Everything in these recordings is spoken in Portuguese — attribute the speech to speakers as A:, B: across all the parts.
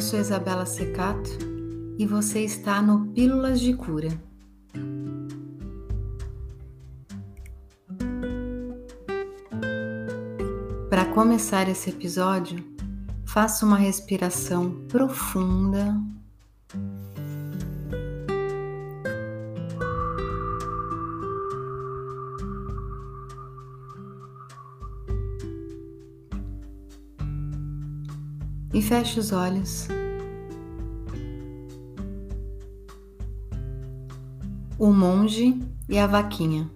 A: Eu sou Isabela Secato e você está no Pílulas de Cura. Para começar esse episódio, faça uma respiração profunda. E feche os olhos. O monge e a vaquinha.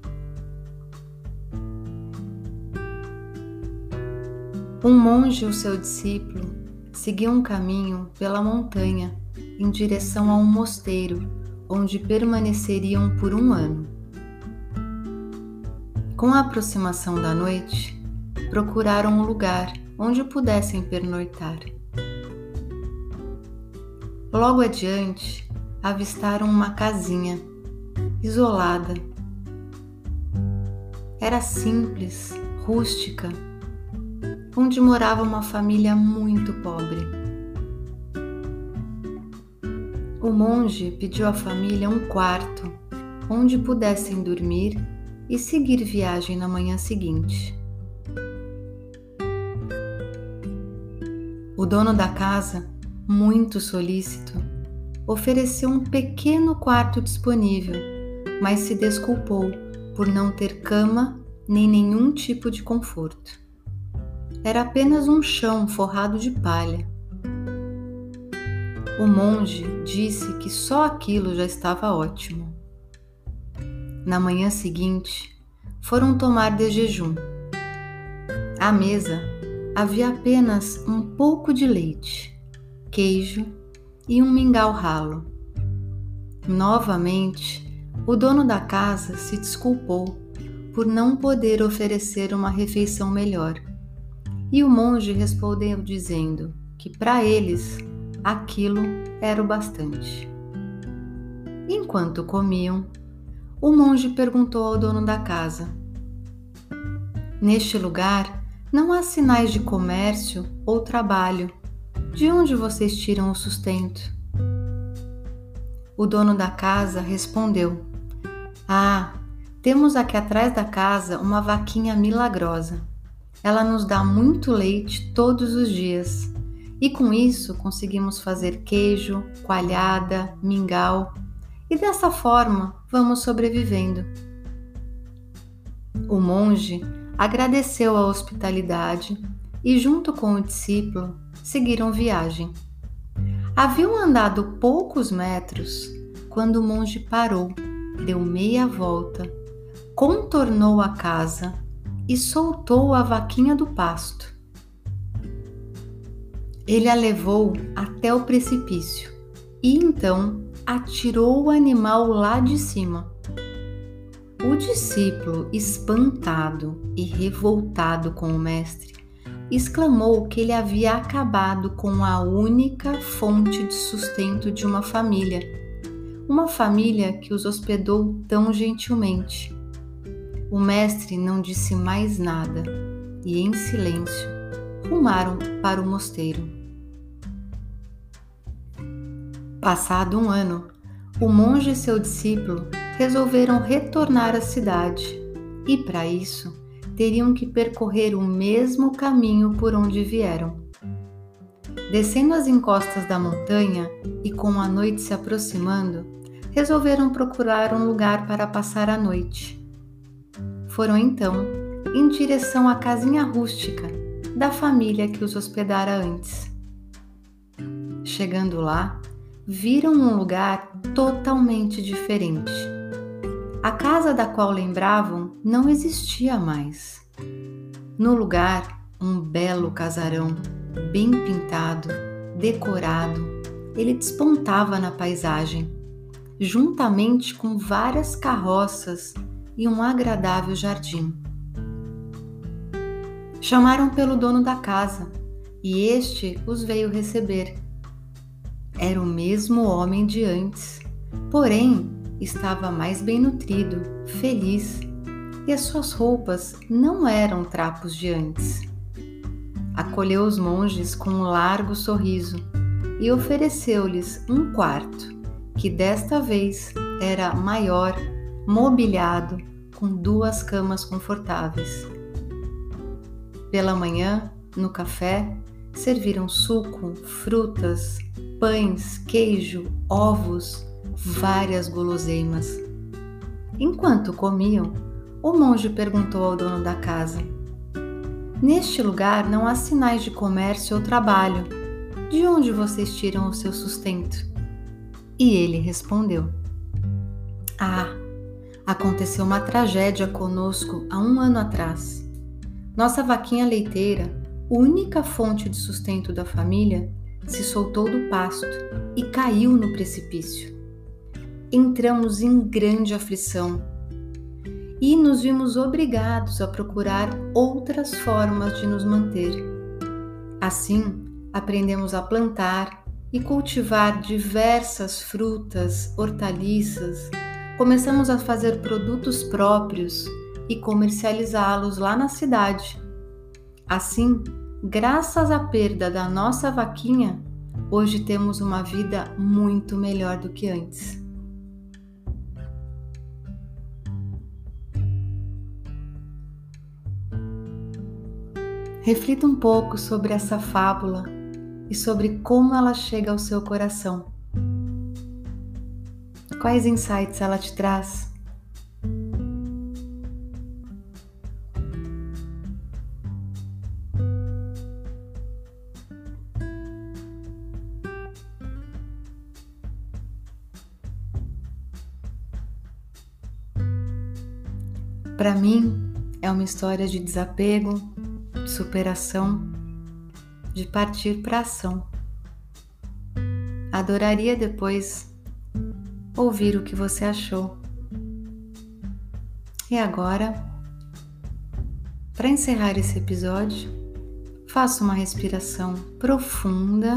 A: Um monge e o seu discípulo seguiam um caminho pela montanha em direção a um mosteiro, onde permaneceriam por um ano. Com a aproximação da noite, procuraram um lugar onde pudessem pernoitar. Logo adiante, avistaram uma casinha, isolada. Era simples, rústica onde morava uma família muito pobre. O monge pediu à família um quarto onde pudessem dormir e seguir viagem na manhã seguinte. O dono da casa, muito solícito, ofereceu um pequeno quarto disponível, mas se desculpou por não ter cama nem nenhum tipo de conforto era apenas um chão forrado de palha. O monge disse que só aquilo já estava ótimo. Na manhã seguinte, foram tomar de jejum. À mesa havia apenas um pouco de leite, queijo e um mingau ralo. Novamente, o dono da casa se desculpou por não poder oferecer uma refeição melhor e o monge respondeu dizendo que para eles aquilo era o bastante. Enquanto comiam, o monge perguntou ao dono da casa: Neste lugar não há sinais de comércio ou trabalho. De onde vocês tiram o sustento? O dono da casa respondeu: Ah, temos aqui atrás da casa uma vaquinha milagrosa ela nos dá muito leite todos os dias e com isso conseguimos fazer queijo, coalhada, mingau e dessa forma vamos sobrevivendo. O monge agradeceu a hospitalidade e, junto com o discípulo, seguiram viagem. Haviam andado poucos metros quando o monge parou, deu meia volta, contornou a casa e soltou a vaquinha do pasto. Ele a levou até o precipício e então atirou o animal lá de cima. O discípulo, espantado e revoltado com o mestre, exclamou que ele havia acabado com a única fonte de sustento de uma família, uma família que os hospedou tão gentilmente. O mestre não disse mais nada e, em silêncio, rumaram para o mosteiro. Passado um ano, o monge e seu discípulo resolveram retornar à cidade e, para isso, teriam que percorrer o mesmo caminho por onde vieram. Descendo as encostas da montanha e com a noite se aproximando, resolveram procurar um lugar para passar a noite. Foram então em direção à casinha rústica da família que os hospedara antes. Chegando lá, viram um lugar totalmente diferente. A casa da qual lembravam não existia mais. No lugar, um belo casarão, bem pintado, decorado, ele despontava na paisagem, juntamente com várias carroças e um agradável jardim. Chamaram pelo dono da casa e este os veio receber. Era o mesmo homem de antes, porém estava mais bem nutrido, feliz, e as suas roupas não eram trapos de antes. Acolheu os monges com um largo sorriso e ofereceu-lhes um quarto, que desta vez era maior, mobiliado, com duas camas confortáveis. Pela manhã, no café, serviram suco, frutas, pães, queijo, ovos, várias guloseimas. Enquanto comiam, o monge perguntou ao dono da casa: Neste lugar não há sinais de comércio ou trabalho. De onde vocês tiram o seu sustento? E ele respondeu: Ah, aconteceu uma tragédia conosco há um ano atrás. Nossa vaquinha leiteira, única fonte de sustento da família, se soltou do pasto e caiu no precipício. Entramos em grande aflição e nos vimos obrigados a procurar outras formas de nos manter. Assim, aprendemos a plantar e cultivar diversas frutas, hortaliças, começamos a fazer produtos próprios e comercializá-los lá na cidade. Assim, graças à perda da nossa vaquinha, hoje temos uma vida muito melhor do que antes. Reflita um pouco sobre essa fábula e sobre como ela chega ao seu coração. Quais insights ela te traz? Para mim, é uma história de desapego, de superação, de partir para ação. Adoraria depois ouvir o que você achou. E agora, para encerrar esse episódio, faça uma respiração profunda.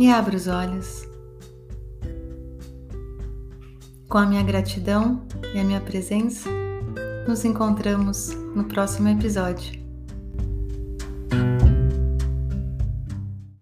A: E abra os olhos. Com a minha gratidão e a minha presença, nos encontramos no próximo episódio.